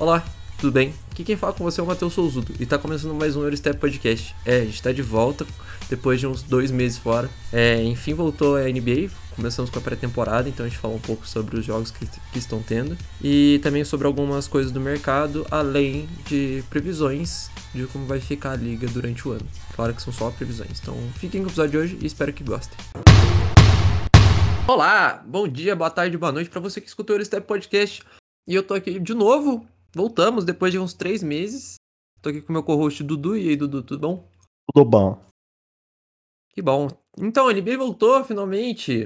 Olá, tudo bem? Aqui quem fala com você é o Matheus Souzudo e tá começando mais um Eurostep Podcast. É, a gente tá de volta depois de uns dois meses fora. É, enfim, voltou a NBA, começamos com a pré-temporada, então a gente fala um pouco sobre os jogos que, que estão tendo e também sobre algumas coisas do mercado, além de previsões de como vai ficar a liga durante o ano. Claro que são só previsões. Então fiquem com o episódio de hoje e espero que gostem. Olá, bom dia, boa tarde, boa noite para você que escutou o Eurostep Podcast. E eu tô aqui de novo Voltamos depois de uns três meses. Tô aqui com meu co-host Dudu. E aí, Dudu, tudo bom? Tudo bom. Que bom. Então, a NBA voltou finalmente.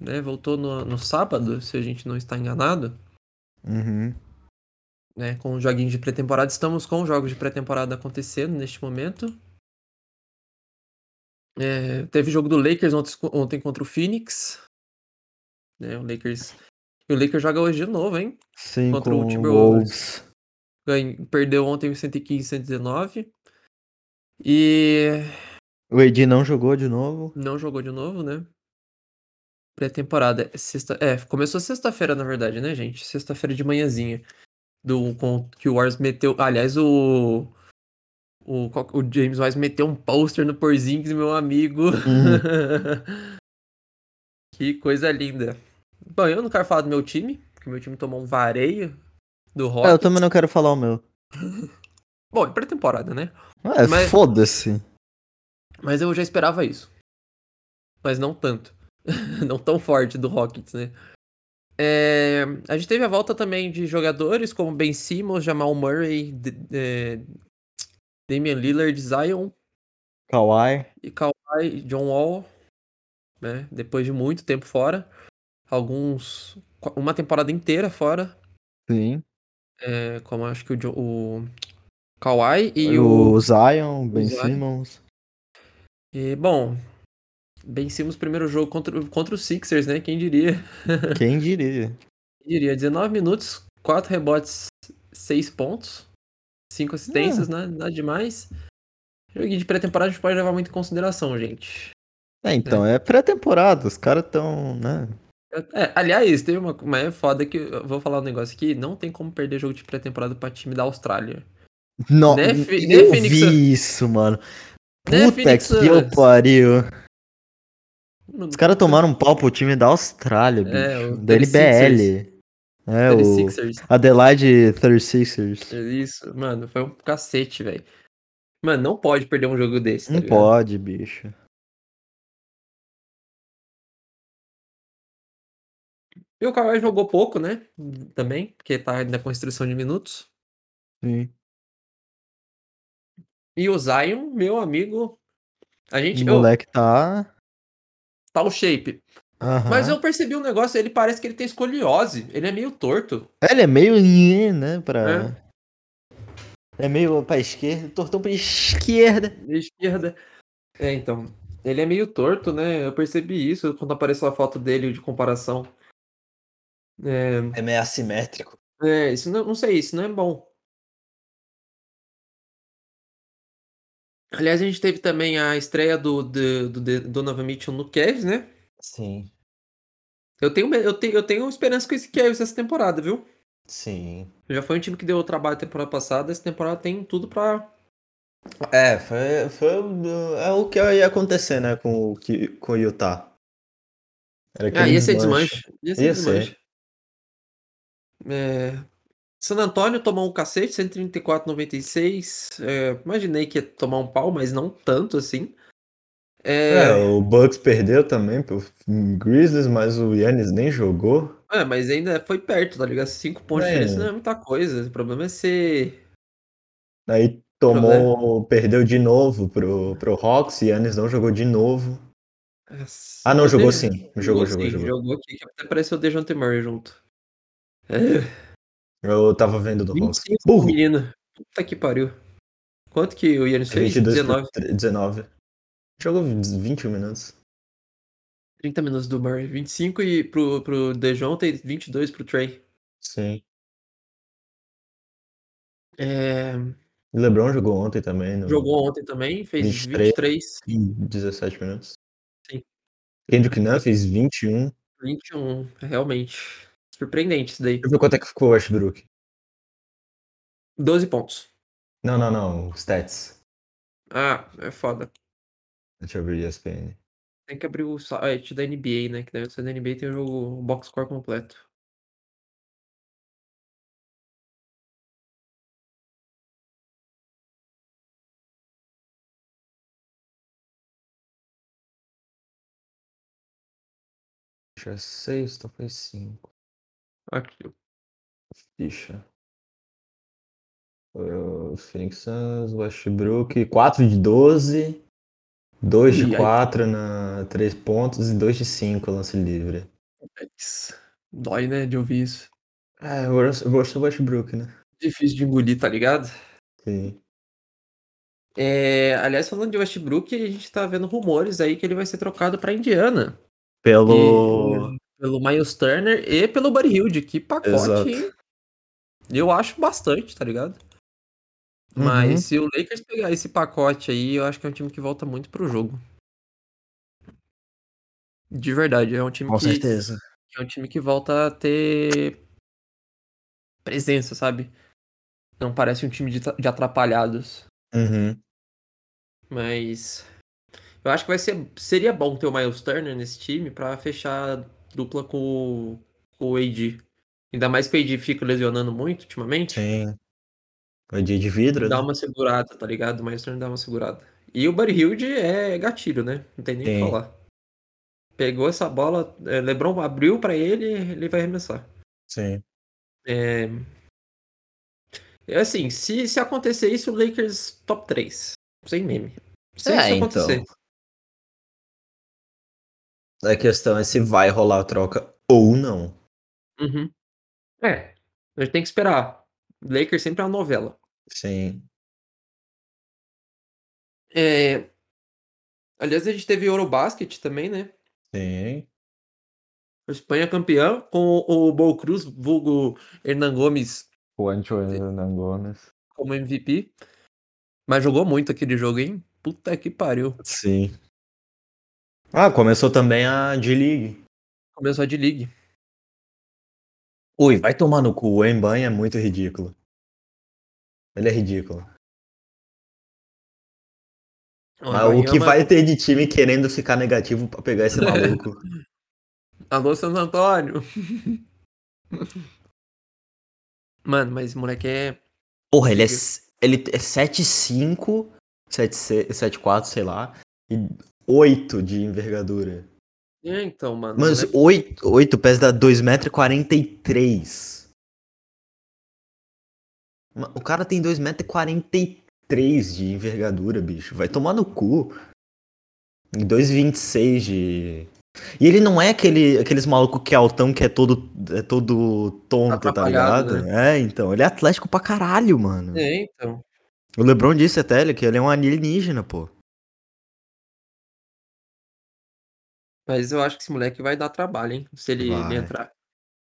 Né? Voltou no, no sábado, se a gente não está enganado. Uhum. Né? Com os joguinhos de pré-temporada. Estamos com os jogos de pré-temporada acontecendo neste momento. É, teve jogo do Lakers ontem, ontem contra o Phoenix. Né? O Lakers e o Lakers joga hoje de novo, hein? Sim, Contra o Timberwolves. Perdeu ontem 115, 119. E. O AD não jogou de novo? Não jogou de novo, né? Pré-temporada. É, sexta... É, começou sexta-feira, na verdade, né, gente? Sexta-feira de manhãzinha. Do, com, que o Wars meteu. Aliás, o. O, o James Wise meteu um pôster no Porzingis, meu amigo. Hum. que coisa linda. Bom, eu não quero falar do meu time, porque meu time tomou um vareio do Rockets. É, eu também não quero falar o meu. Bom, é pré-temporada, né? É, mas... foda-se. Mas eu já esperava isso. Mas não tanto. não tão forte do Rockets, né? É... a gente teve a volta também de jogadores como Ben Simmons, Jamal Murray, de, de... Damian Lillard, Zion. Kawhi. E Kawhi, John Wall. Né? Depois de muito tempo fora alguns. uma temporada inteira fora. Sim. É, como acho que o, o Kawhi e o, o Zion, Ben Zion. Simmons. E, bom, Ben Simmons primeiro jogo contra, contra os Sixers, né? Quem diria? Quem diria? Quem diria? 19 minutos, 4 rebotes, 6 pontos, 5 assistências, é. nada, nada demais. Joguinho de pré-temporada a gente pode levar muito em consideração, gente. É, então, é, é pré-temporada, os caras estão, né? É, aliás, teve uma, uma é foda que eu vou falar um negócio aqui, não tem como perder jogo de pré-temporada pra time da Austrália. Não, né, Fi, eu Phoenix, vi isso, mano. Né, Puta né, que eu pariu. Os caras tomaram um pau pro time da Austrália, é, bicho. É, da LBL. É, o Adelaide 36ers. Isso, mano, foi um cacete, velho. Mano, não pode perder um jogo desse. Tá não ligado? pode, bicho. E o Kawhi jogou pouco, né? Também, porque tá na construção de minutos. Sim. E o Zion, meu amigo. A gente. O moleque eu, tá. Tá o shape. Uhum. Mas eu percebi um negócio, ele parece que ele tem escoliose. Ele é meio torto. Ele é meio. né? Pra. É. É meio pra esquerda, tortão pra esquerda. Esquerda. É, então. Ele é meio torto, né? Eu percebi isso quando apareceu a foto dele de comparação. É, é meio assimétrico. É, isso não, não sei, isso não é bom. Aliás, a gente teve também a estreia do, do, do, do Donovan Mitchell no Cavs, né? Sim. Eu tenho, eu, tenho, eu tenho esperança com esse Cavs essa temporada, viu? Sim. Já foi um time que deu trabalho temporada passada, essa temporada tem tudo pra. É, foi, foi é o que ia acontecer, né, com o, com o Utah. Era ah, ia ser desmanche. Ia ser ia desmanche. Ser. É... San Antônio tomou um cacete, 134,96. É, imaginei que ia tomar um pau, mas não tanto assim. É... é, o Bucks perdeu também pro Grizzlies, mas o Yannis nem jogou. É, mas ainda foi perto, tá ligado? Cinco pontos é. de não é muita coisa. O problema é ser. Aí tomou, perdeu de novo pro, pro Hawks, e Yannis não jogou de novo. ah, não, jogou sim. Jogou, jogou, jogou. Sim, jogou, jogou aqui, que até apareceu o Dejounte Murray junto. É. Eu tava vendo do Hawks. Burro. menino. Puta que pariu. Quanto que o Yannis fez? 19. 19. Jogou 21 minutos. 30 minutos do Murray. 25 e pro, pro Dejounte e 22 pro Trey. Sim. É... LeBron jogou ontem também. No... Jogou ontem também, fez 23. 23. Em 17 minutos. Sim. Kendrick Nunn fez 21. 21, realmente. Surpreendente isso daí. Deixa eu ver quanto é que ficou o Westbrook. 12 pontos. Não, não, não. Stats. Ah, é foda. Deixa eu abrir a ESPN. Tem que abrir o site da NBA, né? Que deve ser da NBA tem o box score completo. Ficha 6, talvez 5. Aqui. Ficha. O Phoenix Suns, Westbrook, 4 de 12, 2 de 4 na 3 pontos e 2 de 5 lance livre. Dói, né, de ouvir isso. É, eu gosto do Westbrook, né? Difícil de engolir, tá ligado? Sim. É, aliás, falando de Westbrook, a gente tá vendo rumores aí que ele vai ser trocado pra Indiana. Pelo. E, pelo Miles Turner e pelo Buddy Hilde. Que pacote. Exato. Eu acho bastante, tá ligado? Mas uhum. se o Lakers pegar esse pacote aí, eu acho que é um time que volta muito pro jogo. De verdade, é um time Com que. Com certeza. É um time que volta a ter presença, sabe? Não parece um time de, de atrapalhados. Uhum. Mas. Eu acho que vai ser. Seria bom ter o Miles Turner nesse time pra fechar dupla com, com o AD. Ainda mais que o AD fica lesionando muito ultimamente. Sim. O AD de vidro, Dá né? uma segurada, tá ligado? O Maestro dá uma segurada. E o Buddy Hilde é gatilho, né? Não tem nem o que falar. Pegou essa bola, é, LeBron abriu para ele, ele vai arremessar. Sim. É... é assim, se, se acontecer isso, o Lakers top 3. Sem meme. Se é, isso acontecer. Então. A questão é se vai rolar a troca ou não. Uhum. É. A gente tem que esperar. Lakers sempre é uma novela. Sim. É... Aliás, a gente teve Eurobasket também, né? Sim. A Espanha campeã com o Bol Cruz, vulgo Hernan Gomes. O Ancho Hernan Gomes. Como MVP. Mas jogou muito aquele jogo, hein? Puta que pariu. Sim. Ah, começou também a D-League. Começou a D-League. Ui, vai tomar no cu. O Emban é muito ridículo. Ele é ridículo. Mas o que vai ter de time querendo ficar negativo pra pegar esse maluco? Alô, Santo Antônio. Mano, mas esse moleque é. Porra, ele é, ele é 7'5, 7'4, sei lá. E 8 de envergadura. É, então, mano. Mas é... 8, 8 pés dá 2,43m. O cara tem 2,43m de envergadura, bicho. Vai tomar no cu. 2,26 de. E ele não é aquele, aqueles maluco que é altão, que é todo, é todo tonto, tá ligado? Né? É, então. Ele é atlético pra caralho, mano. É, então. O Lebron disse até que ele é um alienígena, pô. Mas eu acho que esse moleque vai dar trabalho, hein? Se ele, ele entrar.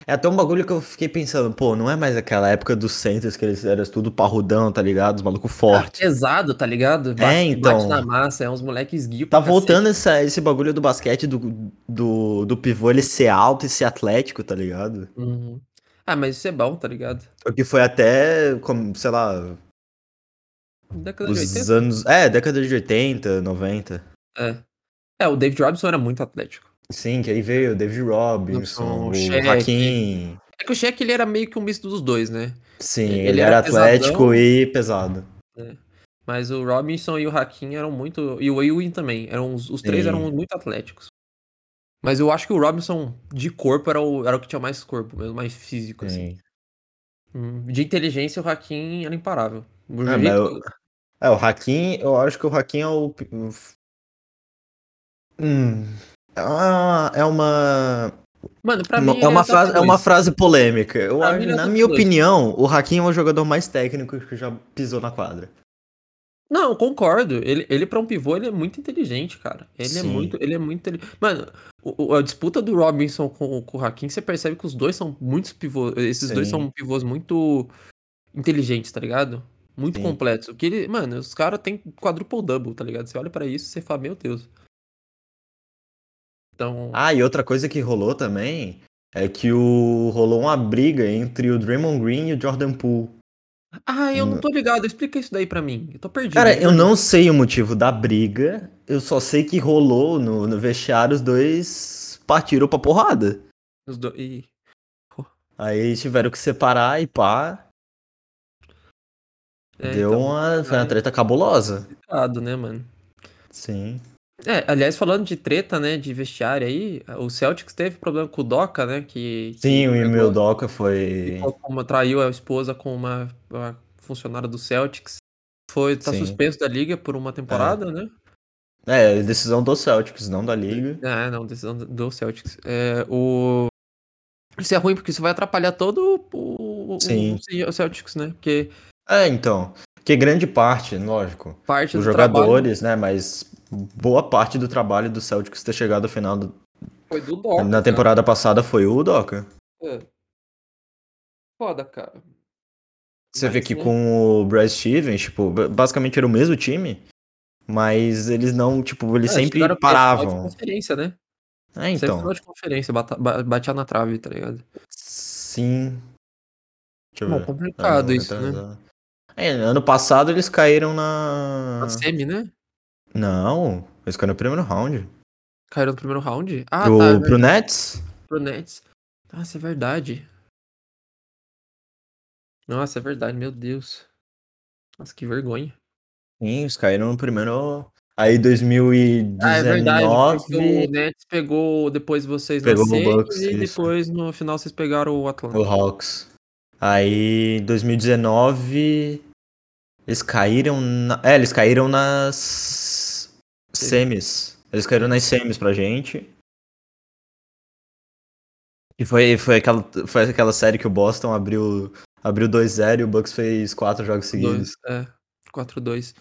É até um bagulho que eu fiquei pensando, pô, não é mais aquela época dos centers que eles eram tudo parrudão, tá ligado? Os malucos fortes. É pesado, tá ligado? Bate, é, então. Bate na massa, é uns moleques guios Tá voltando essa, esse bagulho do basquete, do, do, do pivô ele ser alto e ser atlético, tá ligado? Uhum. Ah, mas isso é bom, tá ligado? O que foi até, como, sei lá... Década os de 80? anos... É, década de 80, 90. É. É, o David Robinson era muito atlético. Sim, que aí veio o David Robinson, o, o Hakim. É que o Shaq ele era meio que um misto dos dois, né? Sim, ele, ele era, era atlético e pesado. É. Mas o Robinson e o Hakim eram muito. E o Ewing também. Eram, os três Sim. eram muito atléticos. Mas eu acho que o Robinson, de corpo, era o, era o que tinha mais corpo, mesmo, mais físico, assim. Sim. assim. De inteligência, o Hakim era imparável. É, jeito... é, o Hakim, eu acho que o Hakim é o Hum. Ah, é uma. Mano, pra mim. É uma, frase, é uma frase polêmica. Eu, acho, na minha opinião, o Hakim é o jogador mais técnico que já pisou na quadra. Não, concordo. Ele, ele para um pivô, ele é muito inteligente, cara. Ele é Sim. é muito, ele é muito Mano, o, a disputa do Robinson com, com o Hakim, você percebe que os dois são muitos pivôs. Esses Sim. dois são pivôs muito inteligentes, tá ligado? Muito Sim. completos. Que ele, mano, os caras têm quadruple double, tá ligado? Você olha para isso e você fala, meu Deus. Então... Ah, e outra coisa que rolou também é que o rolou uma briga entre o Draymond Green e o Jordan Poole. Ah, eu não tô ligado. Explica isso daí pra mim. Eu tô perdido. Cara, eu não sei o motivo da briga. Eu só sei que rolou no, no vestiário, os dois partiram pra porrada. Os dois. E... Aí tiveram que separar e pá. É, Deu então, uma. Foi uma treta cabulosa. Complicado, né, mano? Sim. É, aliás, falando de treta, né, de vestiário aí, o Celtics teve problema com o Doca, né, que... Sim, que o meu Doca foi... Como traiu a esposa com uma, uma funcionária do Celtics. Foi, tá Sim. suspenso da liga por uma temporada, é. né? É, decisão do Celtics, não da liga. É, não, decisão do Celtics. É, o... Isso é ruim porque isso vai atrapalhar todo o, Sim. o Celtics, né? Porque... É, então. Que grande parte, lógico, parte dos jogadores, trabalho... né? Mas boa parte do trabalho do Celtics ter chegado ao final do... Foi do Doca. Na temporada cara. passada foi o Doca. É. Foda, cara. Você mas, vê que né? com o Brad Stevens, tipo, basicamente era o mesmo time, mas eles não, tipo, eles é, sempre paravam. conferência, né? É, então. Sempre de conferência, batia na trave, tá ligado? Sim. Deixa eu Bom, ver. complicado isso, né? É, ano passado eles caíram na. Na semi, né? Não, eles caíram no primeiro round. Caíram no primeiro round? Ah, pro, tá. É pro Nets? Pro Nets. Nossa, é verdade. Nossa, é verdade, meu Deus. Nossa, que vergonha. Sim, eles caíram no primeiro. Aí 2019. Ah, é verdade, o Nets pegou depois vocês pegou na Bucks, e isso. depois no final vocês pegaram o Atlanta. O Hawks. Aí 2019 eles caíram na... É, eles caíram nas semis. Eles caíram nas semis pra gente. E foi, foi, aquela, foi aquela série que o Boston abriu abriu 2-0 e o Bucks fez 4 jogos seguidos. Dois, é, 4-2.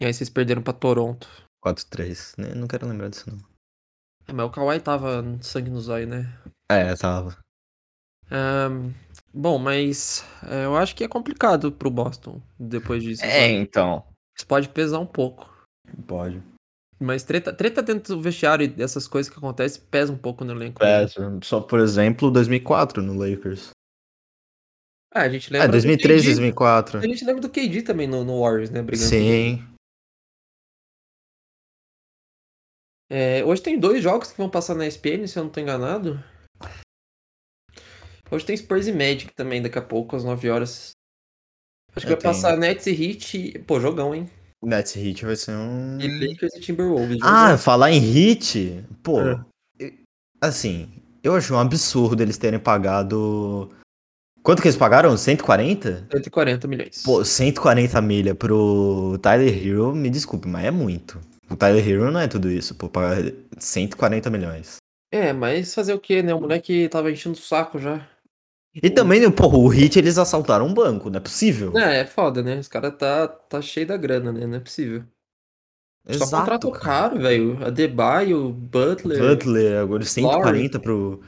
E aí vocês perderam pra Toronto. 4-3. Né? Não quero lembrar disso, não. É, mas o Kawhi tava sangue no zóio, né? É, tava. Um, bom, mas é, eu acho que é complicado pro Boston depois disso. É, sabe? então. Isso pode pesar um pouco. Pode. Mas treta, treta dentro do vestiário e dessas coisas que acontecem pesa um pouco no elenco. Né? Pesa. Só, por exemplo, 2004 no Lakers. Ah, a gente lembra. É, 2003, 2004. A gente lembra do KD também no, no Warriors, né? Brigando Sim. É, hoje tem dois jogos que vão passar na ESPN, se eu não tô enganado. Hoje tem Spurs e Magic também, daqui a pouco, às 9 horas. Acho que eu vai tenho... passar Nets e Heat. Pô, jogão, hein? Nets Heat vai ser um. E Lakers e Timberwolves. Ah, falar em Heat? Pô, é. assim, eu acho um absurdo eles terem pagado. Quanto que eles pagaram? 140? 140 milhões. Pô, 140 milha pro Tyler Hero, me desculpe, mas é muito. O Tyler Hero não é tudo isso, pô, pagar 140 milhões. É, mas fazer o quê, né? O moleque tava enchendo o saco já. E também, porra, o Hit eles assaltaram um banco, não é possível? É, é foda, né? Os caras tá, tá cheio da grana, né? Não é possível. Exato, Só contrato caro, velho. o Butler. Butler, agora 140 pro.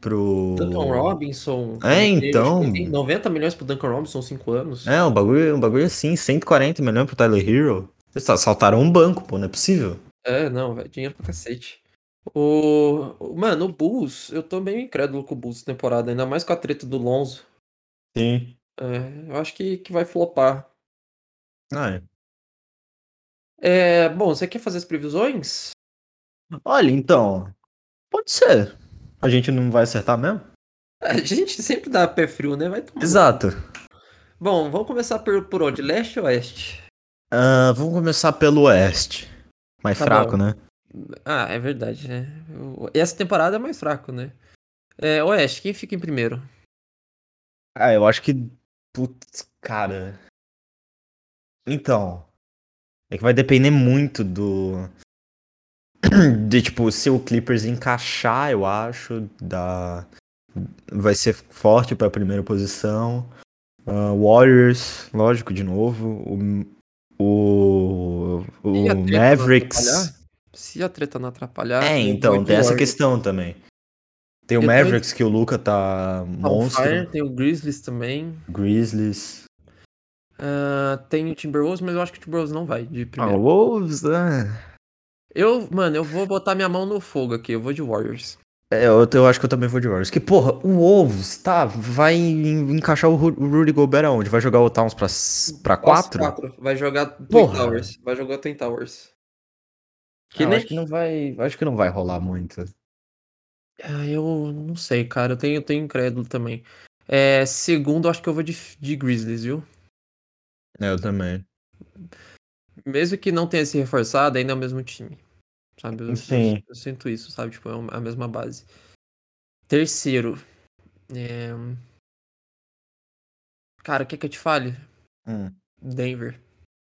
pro. Duncan Robinson. É, então. 90 milhões pro Duncan Robinson, 5 anos. É, um bagulho, um bagulho assim, 140 milhões pro Tyler Hero. Eles assaltaram um banco, pô, não é possível. É, não, velho. Dinheiro pra cacete. O, mano, o Bulls, eu tô meio incrédulo com o Bulls temporada, ainda mais com a treta do Lonzo. Sim. É, eu acho que, que vai flopar. Ah, é. É, bom, você quer fazer as previsões? Olha, então, pode ser. A gente não vai acertar mesmo? A gente sempre dá pé frio, né? Vai tomar. Exato. Bom, vamos começar por, por onde? Leste ou oeste? Uh, vamos começar pelo oeste. Mais tá fraco, bom. né? Ah, é verdade, né? Essa temporada é mais fraco, né? É, Oeste, quem fica em primeiro? Ah, eu acho que. Putz, cara. Então. É que vai depender muito do. De tipo, se o Clippers encaixar, eu acho, da. Vai ser forte pra primeira posição. Uh, Warriors, lógico, de novo. O. O. O Mavericks. Se a treta não atrapalhar. É, então, tem essa questão também. Tem o Mavericks, que o Luca tá monstro. Fire, tem o Grizzlies também. Grizzlies. Uh, tem o Timberwolves, mas eu acho que o Timberwolves não vai de primeiro. Ah, Wolves, né? Eu, mano, eu vou botar minha mão no fogo aqui. Eu vou de Warriors. É, eu, eu acho que eu também vou de Warriors. Que, porra, o Wolves, tá, vai encaixar o, Rudy Gobert aonde? Vai jogar o Towns pra, pra quatro? quatro? Vai jogar Twin Towers. Vai jogar Twin Towers. Que ah, nem... acho que não vai. Acho que não vai rolar muito. Ah, eu não sei, cara. Eu tenho, eu tenho incrédulo também. É, segundo, acho que eu vou de, de Grizzlies, viu? É, eu também. Mesmo que não tenha se reforçado, ainda é o mesmo time. Sabe? Eu, Sim. Eu, eu sinto isso, sabe? Tipo, é a mesma base. Terceiro. É... Cara, quer que eu te fale? Hum. Denver.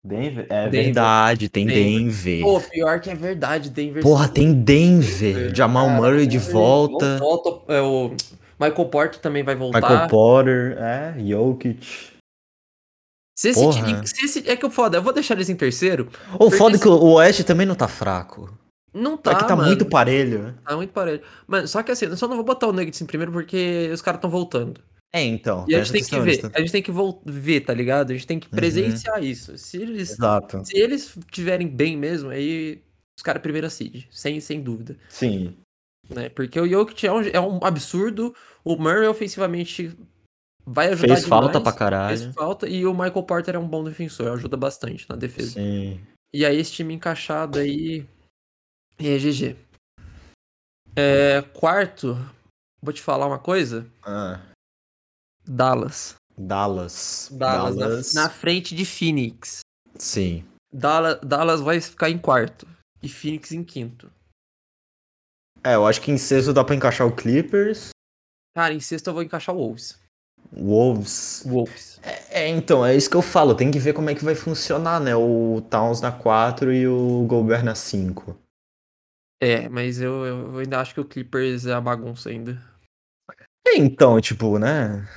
Denver? É Denver. verdade, tem Denver. Denver. Pô, pior que é verdade, Denver. Porra, tem Denver. Denver. Jamal Cara, Murray de volta. volta é, o Michael Porter também vai voltar. Michael Porter, é, Jokic. Se esse, time, se esse, é que o foda, eu vou deixar eles em terceiro. O foda é que o Oeste também não tá fraco. Não tá. Aqui tá mano. muito parelho. Tá muito parelho. Mano, só que assim, eu só não vou botar o Nuggets em primeiro porque os caras estão voltando. É, então. E a gente tem que ver. A gente tem que ver, tá ligado? A gente tem que uhum. presenciar uhum. isso. Se eles, Exato. se eles tiverem bem mesmo, aí os caras primeira seed, sem, sem dúvida. Sim. Né? Porque o Jokic é um, é um absurdo. O Murray ofensivamente vai ajudar Fez demais, falta pra caralho. Fez falta. E o Michael Porter é um bom defensor, ajuda bastante na defesa. Sim. E aí esse time encaixado aí e é GG. É, quarto, vou te falar uma coisa. Ah. Dallas. Dallas. Dallas, Dallas. Na, na, frente de Phoenix. Sim. Dallas, Dallas vai ficar em quarto. E Phoenix em quinto. É, eu acho que em sexto dá pra encaixar o Clippers. Cara, em sexto eu vou encaixar o Wolves. Wolves. Wolves. É, é, então, é isso que eu falo. Tem que ver como é que vai funcionar, né? O Towns na 4 e o Gobert na 5. É, mas eu, eu ainda acho que o Clippers é a bagunça ainda. É, então, tipo, né?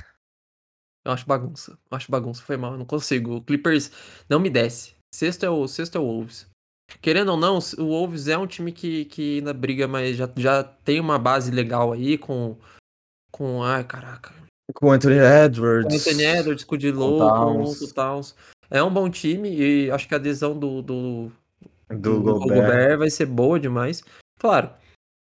Eu acho bagunça. Eu acho bagunça. Foi mal. Eu não consigo. O Clippers não me desce. Sexto é o, sexto é o Wolves. Querendo ou não, o Wolves é um time que, que ainda briga, mas já, já tem uma base legal aí com. Com. Ai, caraca. Com o Anthony Edwards. Com o Anthony Edwards, com o Dilo, com o Towns. É um bom time e acho que a adesão do, do, do, do Gobert. Gobert vai ser boa demais. Claro,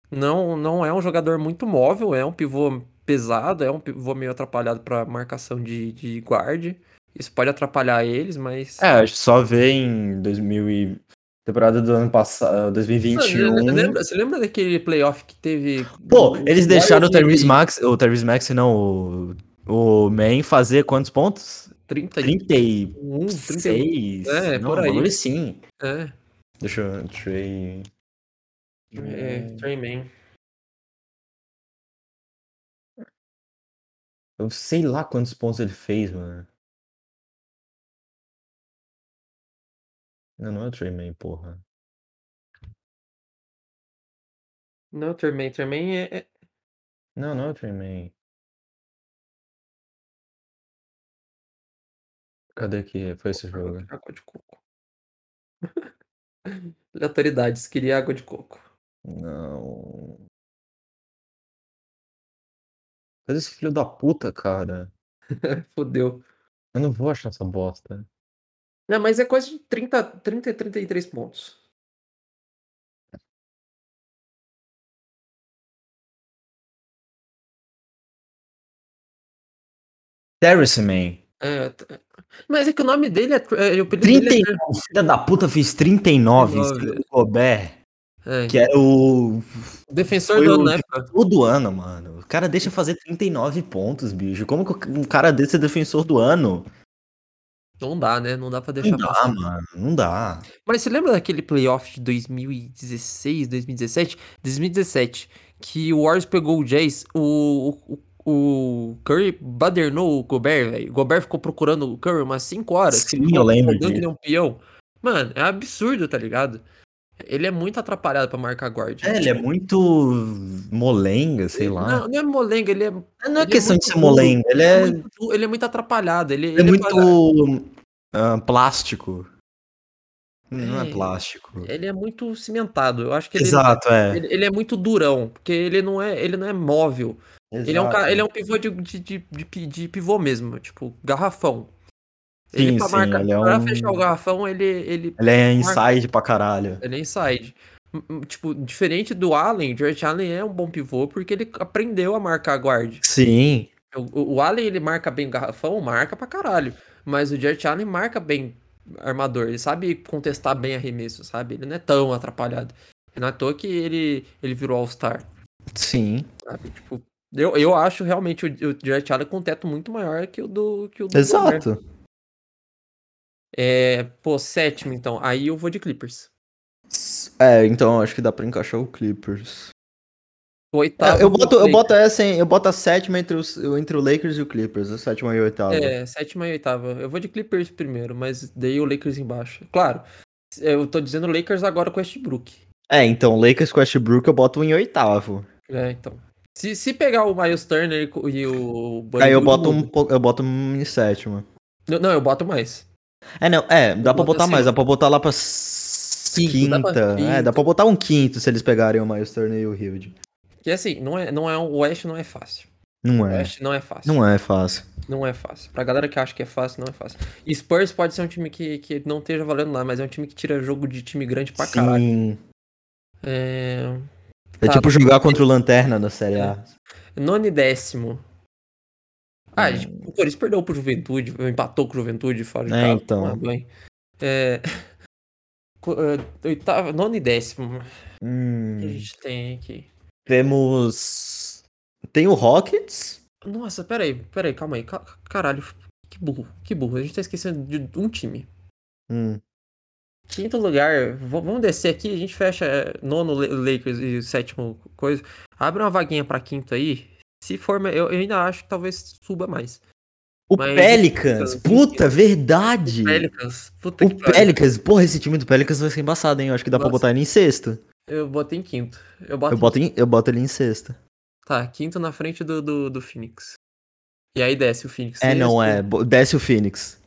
não, não é um jogador muito móvel, é um pivô pesado, é um pivô meio atrapalhado para marcação de, de guard. Isso pode atrapalhar eles, mas. É, só vê em 2000 e... temporada do ano passado, 2021. Você lembra, você lembra daquele playoff que teve. Pô, eles deixaram o Tyrese Max, o Tyrese Max, não, o, o Man fazer quantos pontos? 30, 31, 36. É, não, por aí. Sim. É. Deixa eu. Trey. É, Trey Man. Eu sei lá quantos pontos ele fez, mano. Não, não é o Trey Man, porra. Não, Trey Man. Trey Man é, é. Não, não é o Trey Man. Cadê que foi esse jogo? Água de coco. Aleatoriedades, queria água de coco. Não. Cadê esse filho da puta, cara? Fodeu. Eu não vou achar essa bosta. Não, mas é coisa de 30, 30 33 pontos. Terrace Man. É, mas é que o nome dele é. é o 39, dele é... filha da puta fez 39, 39. Robert. É. Que é o. Defensor do ano, né? Todo ano, mano. O cara deixa fazer 39 pontos, bicho. Como que um cara desse é defensor do ano? Não dá, né? Não dá pra deixar Não dá, passar. mano. Não dá. Mas você lembra daquele playoff de 2016, 2017? 2017. Que o Warriors pegou o Jazz, o, o, o Curry badernou o Gobert, velho. O Gobert ficou procurando o Curry umas 5 horas. Sim, eu lembro disso. Um peão. Mano, é absurdo, tá ligado? Ele é muito atrapalhado pra marcar guard. É, ele é muito molenga, sei lá. Não, não é molenga, ele é. Não é ele questão é de ser molenga, ele é. Ele é muito, ele é muito atrapalhado. Ele, ele é muito uh, plástico. Não é, é, plástico. Ele é muito cimentado. Eu acho que ele, Exato, é. Ele, ele, é muito durão, porque ele não é, ele não é móvel. Ele é, um, ele é um pivô de, de, de, de, de pivô mesmo, tipo, garrafão. Sim, ele, pra, sim, marcar, ele é pra um... fechar o garrafão, ele. Ele, ele é inside marca... pra caralho. Ele é inside. Tipo, diferente do Allen, o George Allen é um bom pivô porque ele aprendeu a marcar guard. Sim. O, o Allen, ele marca bem o garrafão, marca pra caralho. Mas o George Allen marca bem armador. Ele sabe contestar bem arremesso, sabe? Ele não é tão atrapalhado. Não é à toa que ele, ele virou All-Star. Sim. Sabe? Tipo, eu, eu acho realmente o, o Jared Allen com um teto muito maior que o do que o do Exato. É, pô, sétimo então. Aí eu vou de Clippers. É, então acho que dá pra encaixar o Clippers. O oitavo. É, eu, boto, eu boto essa em, eu boto a sétima entre, os, entre o Lakers e o Clippers, a sétima e a oitava. É, sétima e oitava. Eu vou de Clippers primeiro, mas dei o Lakers embaixo. Claro, eu tô dizendo Lakers agora com Westbrook. É, então, Lakers com Westbrook eu boto em oitavo. É, então. Se, se pegar o Miles Turner e o. Aí eu boto, um, eu boto um em sétima. Não, não, eu boto mais. É, não, é, dá pra botar mais, dá pra botar lá pra quinta. Dá pra é, dá pra botar um quinto se eles pegarem o Miles Turner e o Hilde. Que assim, não é, não é, o West não é fácil. Não é. O West não é fácil. Não é fácil. Não é fácil. Pra galera que acha que é fácil, não é fácil. E Spurs pode ser um time que, que não esteja valendo lá, mas é um time que tira jogo de time grande pra Sim. caralho. É... É tá, tipo jogar contra o Lanterna na Série A. É. Nono e décimo. Ah, hum. o Corinthians perdeu pro Juventude, empatou com o Juventude fora de é, casa. Então. É, oitavo, nono e décimo. Hum. Que a gente tem aqui? Temos. Tem o Rockets. Nossa, peraí, peraí, calma aí. Caralho, que burro, que burro. A gente tá esquecendo de um time. Hum. Quinto lugar, vamos descer aqui, a gente fecha é, nono Lakers e sétimo coisa. Abre uma vaguinha pra quinto aí. Se for, eu, eu ainda acho que talvez suba mais. O Mas, Pelicans, puta, verdade. O Pelicans, puta O Pelicans, porra, esse time do Pelicans vai ser embaçado, hein? Eu acho que dá Nossa. pra botar ele em sexto. Eu boto em quinto. Eu boto, eu boto, em, eu boto ele em sexto. Tá, quinto na frente do, do, do Phoenix. E aí desce o Phoenix. É, não é. Desce o Phoenix.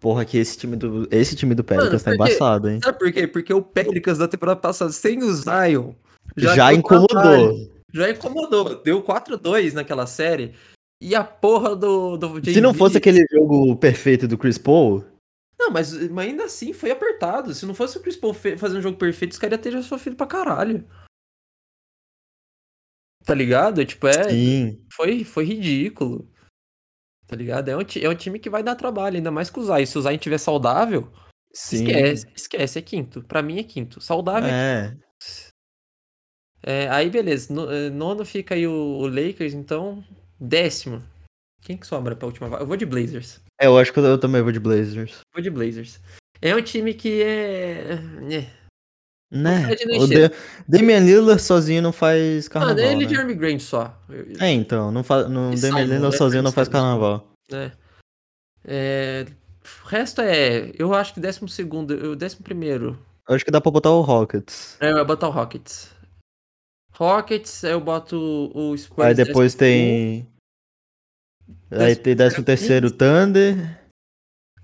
Porra, que esse time do, esse time do Pelicans tá embaçado, hein? Sabe por quê? Porque o Pelicans da temporada passada, sem o Zion, já, já incomodou. Já incomodou. Deu 4-2 naquela série. E a porra do. do Se não fosse aquele jogo perfeito do Chris Paul, não, mas, mas ainda assim foi apertado. Se não fosse o Chris Paul fazendo um jogo perfeito, os caras iam ter já sofrido pra caralho. Tá ligado? Tipo, é. Sim. Foi, foi ridículo. Tá ligado? É um, é um time que vai dar trabalho, ainda mais que o Zay. Se o Zay estiver saudável, Sim. esquece, esquece, é quinto. Pra mim é quinto. Saudável é. é, é aí beleza. No, é, nono fica aí o, o Lakers, então. Décimo. Quem que sobra pra última vaga? Eu vou de Blazers. É, eu acho que eu também vou de Blazers. Vou de Blazers. É um time que é. é. Né? O de... Damian Lillard sozinho não faz carnaval. Ah, ele e né? Jeremy Grant só. É, então. Não fa... no Damian Lillard né? sozinho não faz carnaval. É. é. O resto é. Eu acho que décimo segundo. Décimo primeiro. Eu acho que dá pra botar o Rockets. É, vou botar o Rockets. Rockets, eu boto o Spurs. Aí depois tem. Aí tem 13 terceiro Thunder.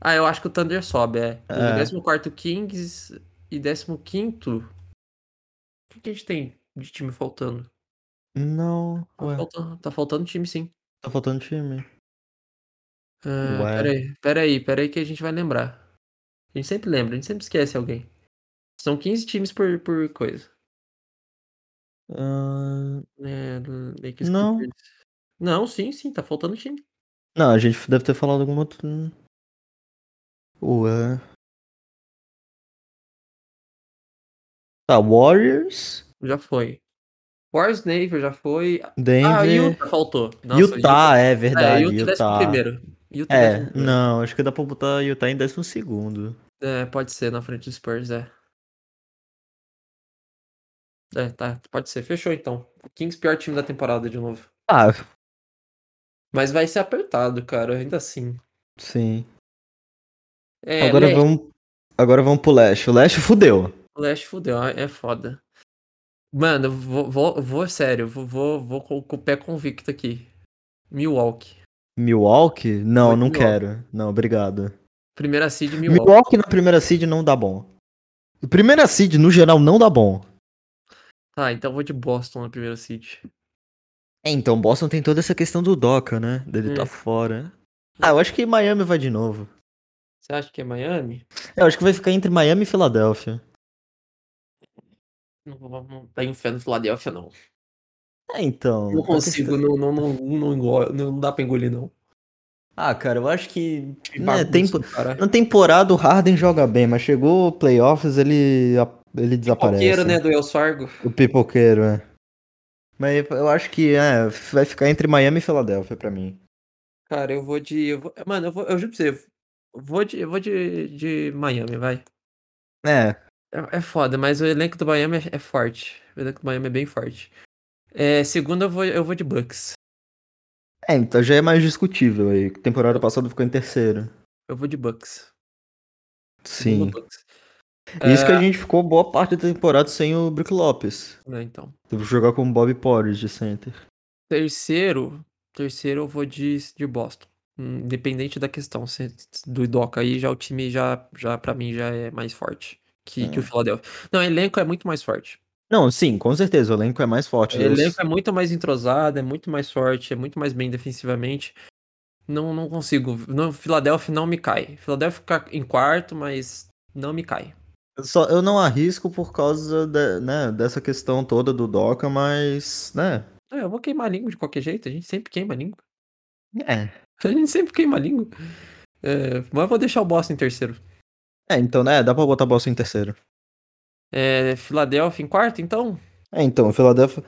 Ah, eu acho que o Thunder sobe, é. é. 14 Kings e 15 O que, que a gente tem de time faltando? Não. Tá faltando, tá faltando time, sim. Tá faltando time. Ah, peraí, peraí, peraí que a gente vai lembrar. A gente sempre lembra, a gente sempre esquece alguém. São 15 times por, por coisa. É, não. Não, sim, sim, tá faltando time. Não, a gente deve ter falado algum outro. Ué. Tá, Warriors. Já foi. Warriors Navy já foi. Denver. Ah, Utah faltou. Nossa, Utah, é verdade. É, Utah, Utah. primeiro. Utah é, não, acho que dá pra botar Utah em décimo segundo. É, pode ser, na frente do Spurs, é. É, tá, pode ser. Fechou então. Kings pior time da temporada de novo. Ah, mas vai ser apertado, cara, ainda assim. Sim. É, agora Leste. vamos. Agora vamos pro Leste. O Leste fudeu. O Leste fudeu, é foda. Mano, vou, vou, vou sério, vou, vou, vou com, com, o pé convicto aqui. Milwaukee. Milwaukee? Não, Foi não Milwaukee. quero. Não, obrigado. Primeira seed Milwaukee. Milwaukee na primeira seed não dá bom. Primeira seed, no geral, não dá bom. Tá, então vou de Boston na primeira seed. É, então Boston tem toda essa questão do Doca, né? Dele hum. tá fora. Ah, eu acho que Miami vai de novo. Você acha que é Miami? É, eu acho que vai ficar entre Miami e Filadélfia. Não, não tenho fé no Philadelphia, não. É, então. Não consigo, questão... não, não, não, não, não dá pra engolir, não. Ah, cara, eu acho que. Né, tempo, na temporada o Harden joga bem, mas chegou playoffs, ele, ele desaparece. O pipoqueiro, né, do El Fargo. O pipoqueiro, é. Mas eu acho que é, vai ficar entre Miami e Filadélfia pra mim. Cara, eu vou de. Eu vou, mano, eu, vou, eu juro pra você, eu vou de, eu vou de, de Miami, vai. É. é. É foda, mas o elenco do Miami é, é forte. O elenco do Miami é bem forte. É, segundo, eu vou, eu vou de Bucks. É, então já é mais discutível aí. Temporada passada ficou em terceiro. Eu vou de Bucks. Sim. Bucks. Isso que a é. gente ficou boa parte da temporada sem o Brook Lopes. É, então. Teve que jogar com o Bob Porres de center. Terceiro, terceiro eu vou de, de Boston. Independente da questão do Doca aí, já o time já, já para mim já é mais forte que, é. que o é. Philadelphia. Não, o elenco é muito mais forte. Não, sim, com certeza, o elenco é mais forte. O elenco é muito mais entrosado, é muito mais forte, é muito mais bem defensivamente. Não, não consigo. No Philadelphia não me cai. Philadelphia fica em quarto, mas não me cai. Eu, só, eu não arrisco por causa de, né, dessa questão toda do Doca, mas, né? É, eu vou queimar a língua de qualquer jeito, a gente sempre queima a língua. É. A gente sempre queima a língua. É, mas eu vou deixar o Boston em terceiro. É, então, né, dá pra botar o Boston em terceiro. É, Filadélfia em quarto, então? É, então, Filadélfia...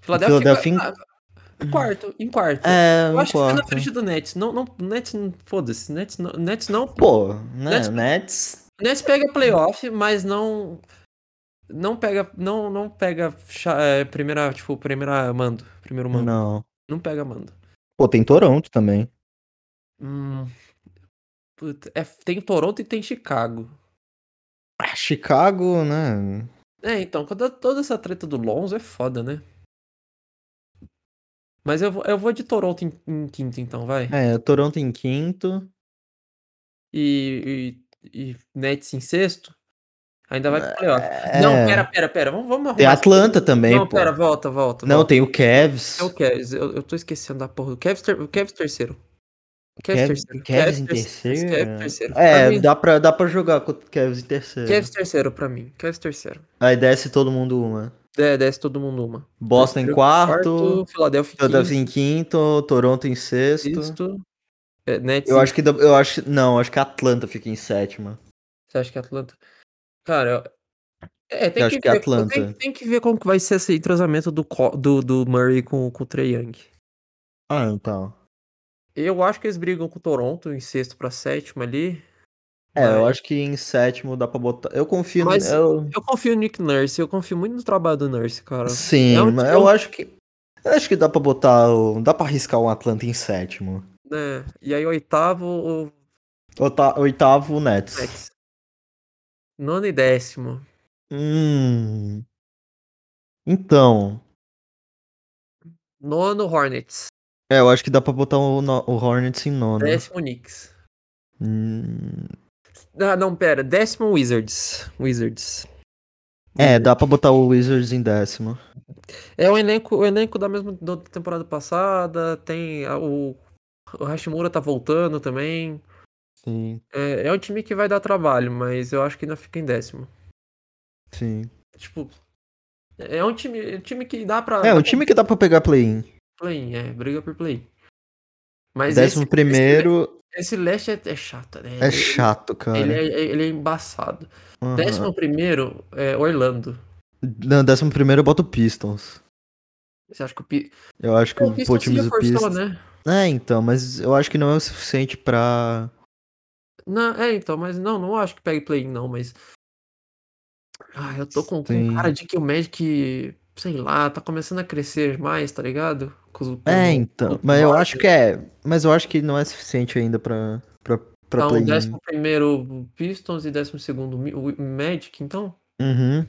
Filadélfia, Filadélfia em... em... quarto, em quarto. É, eu acho quarto. que fica na frente do Nets. Não, não, Nets, foda-se, Nets não, Nets não. Pô, né, Nets, Nets Nets pega playoff, mas não não pega não não pega é, primeira, tipo, primeira mando, primeiro mando. Não. Não pega mando. Pô, tem Toronto também. Hum. Puta, é, tem Toronto e tem Chicago. Ah, Chicago, né? É, então, toda essa treta do Lonzo é foda, né? Mas eu vou, eu vou de Toronto em, em quinto, então, vai. É, Toronto em quinto. E, e Nets em sexto, ainda vai pro playoff. É... Não, pera, pera, pera. Vamos, vamos. Tem Atlanta também, Não, pô. pera, volta, volta. Não, tem o Cavs. É o Cavs. Eu, eu tô esquecendo da porra. O Cavs, ter... o Cavs terceiro. Cavs, terceiro. Cavs, em terceiro? Cavs terceiro. É, dá pra, dá pra jogar com o Cavs em terceiro. Cavs terceiro pra mim. Cavs terceiro. Aí desce todo mundo uma. É, desce todo mundo uma. Boston em quarto, quarto Philadelphia, Philadelphia em quinto, Toronto em sexto. sexto. É, Nets eu acho que eu acho não, acho que Atlanta fica em sétima. Você acha que é Atlanta? Cara, é, tem eu que acho que é Atlanta. Tem, tem, que ver como que vai ser esse entrosamento do, do, do Murray com, com o Trey Young. Ah, então. Eu acho que eles brigam com o Toronto em sexto pra sétimo ali. É, mas... eu acho que em sétimo dá pra botar. Eu confio mas no. Eu... eu confio no Nick Nurse, eu confio muito no trabalho do Nurse, cara. Sim, é um... mas eu acho que. Eu acho que dá pra botar. O... Dá pra arriscar um Atlanta em sétimo. É, e aí oitavo. O... Oitavo, Nets. Nets. Nono e décimo. Hum. Então. Nono Hornets. É, eu acho que dá pra botar o, o Hornets em nono. Décimo Knicks. Hum. Ah, não, pera. Décimo Wizards. Wizards. É, dá pra botar o Wizards em décimo. É o elenco, o elenco da mesma da temporada passada. Tem o, o Hashimura tá voltando também. Sim. É, é um time que vai dar trabalho, mas eu acho que ainda fica em décimo. Sim. Tipo, é um time, é um time que dá pra. É, um time que dá pra pegar play-in. Play-in, é, briga por play. Mas décimo esse, primeiro. Esse, esse leste é, é, chato, né? É chato, cara. Ele é, ele é embaçado. Uhum. Décimo primeiro é Orlando. Não, décimo primeiro eu boto Pistons. Você acha que o Pistons. Eu acho que o, o time do Pistons. Né? É, então, mas eu acho que não é o suficiente pra não, é, então, mas não, não acho que pegue play não, mas. Ah, eu tô com, com cara de que o Magic, sei lá, tá começando a crescer mais, tá ligado? Com, com, é, então, mas eu acho que é. Mas eu acho que não é suficiente ainda pra, pra, pra então, décimo primeiro Pistons e décimo segundo Magic, então? Uhum.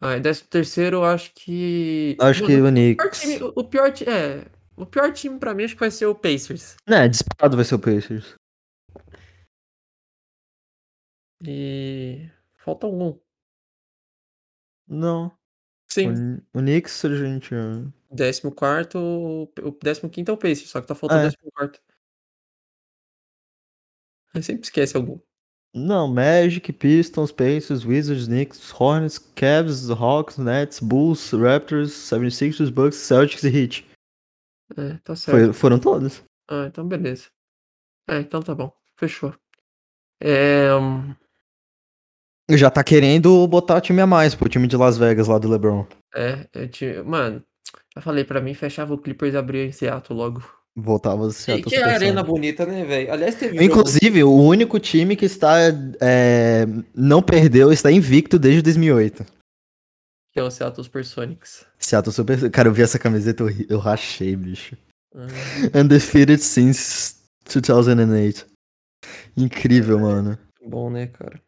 Ah, e décimo terceiro eu acho que. Acho que o Knicks. O pior time, o pior, é, o pior time pra mim acho que vai ser o Pacers. É, disparado vai ser o Pacers. E. Falta um. Não. Sim. O, o Knicks a gente. 14, o 15 é o Pace, só que tá faltando é. 14. Aí sempre esquece algum. Não, Magic, Pistons, Pacers, Wizards, Knicks, Hornets, Cavs, Hawks, Nets, Bulls, Raptors, 76ers, Bucks, Celtics e Heat. É, tá certo. Foi, foram todos. Ah, então beleza. É, então tá bom. Fechou. É... Hum, Já tá querendo botar o time a mais pro time de Las Vegas lá do LeBron. É, eu te... mano, já falei pra mim, fechava o Clippers e abria em Seattle logo. Voltava Seattle. E que arena bonita, né, velho? Aliás, teve. Inclusive, jogo... o único time que está. É, não perdeu, está invicto desde 2008. Que é o Seattle Supersonics. Seattle Super. Cara, eu vi essa camiseta, eu, eu rachei, bicho. Uhum. Undefeated since 2008. Incrível, é, mano. Bom, né, cara?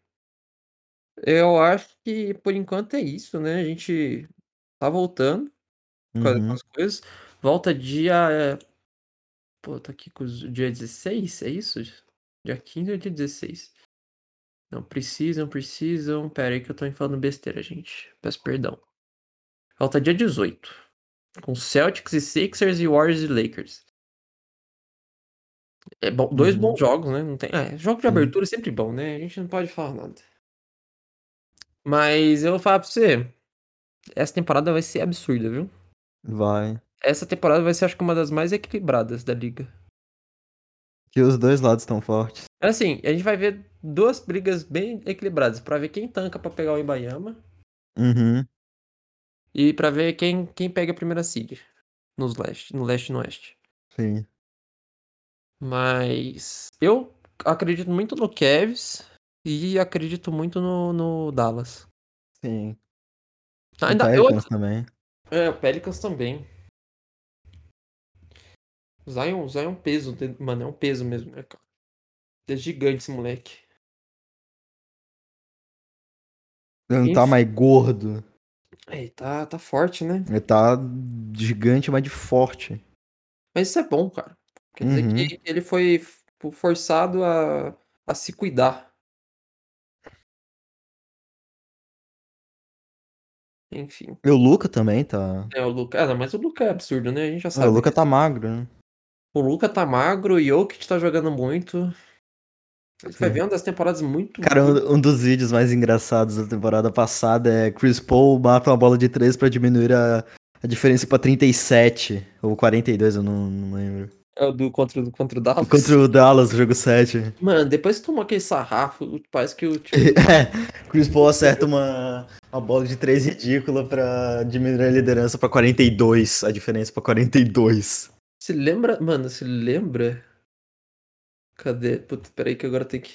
Eu acho que por enquanto é isso, né? A gente tá voltando com uhum. as coisas. Volta dia Pô, tá aqui com o dia 16, é isso? Dia 15 ou dia 16? Não precisam, precisam. Pera aí que eu tô falando besteira, gente. Peço perdão. Falta dia 18. Com Celtics e Sixers e Warriors e Lakers. É bom, dois uhum. bons jogos, né? Não tem, é, jogo de abertura é sempre bom, né? A gente não pode falar nada. Mas eu vou falar pra você. Essa temporada vai ser absurda, viu? Vai. Essa temporada vai ser, acho que, uma das mais equilibradas da liga. Que os dois lados estão fortes. Assim, a gente vai ver duas brigas bem equilibradas para ver quem tanca para pegar o Ibayama. Uhum. E para ver quem, quem pega a primeira seed nos leste, no leste e no oeste. Sim. Mas eu acredito muito no Cavs e acredito muito no, no Dallas. Sim. Ainda, o Pelicans eu, também. É, o Pelicans também. Zion, Zion é um peso, mano, é um peso mesmo, né, cara? É gigante esse moleque. Ele não tá mais gordo. É, ele tá, tá forte, né? Ele tá gigante, mas de forte. Mas isso é bom, cara. Quer dizer uhum. que ele foi forçado a, a se cuidar. Enfim. E o Luca também tá. É, o Luca. Ah, mas o Luca é absurdo, né? A gente já sabe. É, o Luca tá magro, né? O Luca tá magro, o Jokic tá jogando muito. A gente vai ver uma das temporadas muito. Cara, um, um, dos vídeos mais engraçados da temporada passada é Chris Paul mata uma bola de 3 pra diminuir a, a diferença pra 37. Ou 42, eu não, não lembro. É o do contra, contra o Dallas? Contra o Dallas, jogo 7. Mano, depois que tomou aquele sarrafo, parece que o é, Chris Paul acerta uma, uma bola de 3 ridícula pra diminuir a liderança pra 42, a diferença pra 42. Se lembra, mano, se lembra? Cadê? Puta, peraí que agora tem que.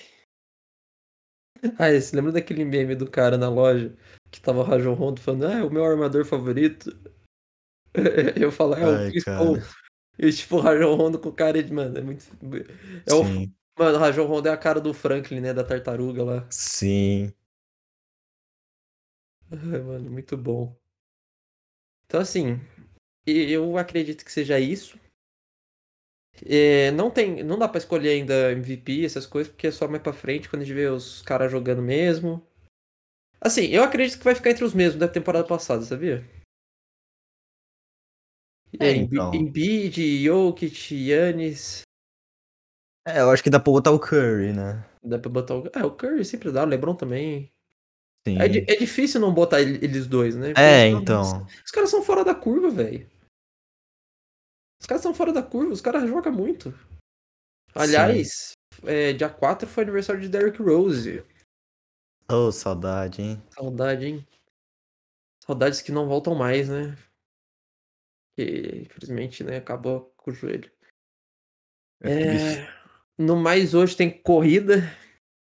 Ah, você lembra daquele meme do cara na loja que tava o Rajon Rondo falando, ah, é o meu armador favorito? Eu falo, é o Chris Paul. E tipo, o Rajon Rondo com cara de, mano, é muito. É o... Mano, o Rajon Rondo é a cara do Franklin, né? Da tartaruga lá. Sim. Ai, mano, muito bom. Então, assim, eu acredito que seja isso. É, não tem, não dá para escolher ainda MVP, essas coisas, porque é só mais para frente quando a gente vê os caras jogando mesmo. Assim, eu acredito que vai ficar entre os mesmos da temporada passada, sabia? É, então. Embiid, Jokic, Yannis. É, eu acho que dá pra botar o Curry, né? Dá pra botar o. É, o Curry sempre dá, o LeBron também. Sim. É, é difícil não botar eles dois, né? Porque é, então. Os caras são fora da curva, velho. Os caras são fora da curva, os caras jogam muito. Aliás, é, dia 4 foi aniversário de Derrick Rose. Oh, saudade, hein? Saudade, hein? Saudades que não voltam mais, né? Que infelizmente, né, acabou com o joelho. É, é no mais hoje tem corrida,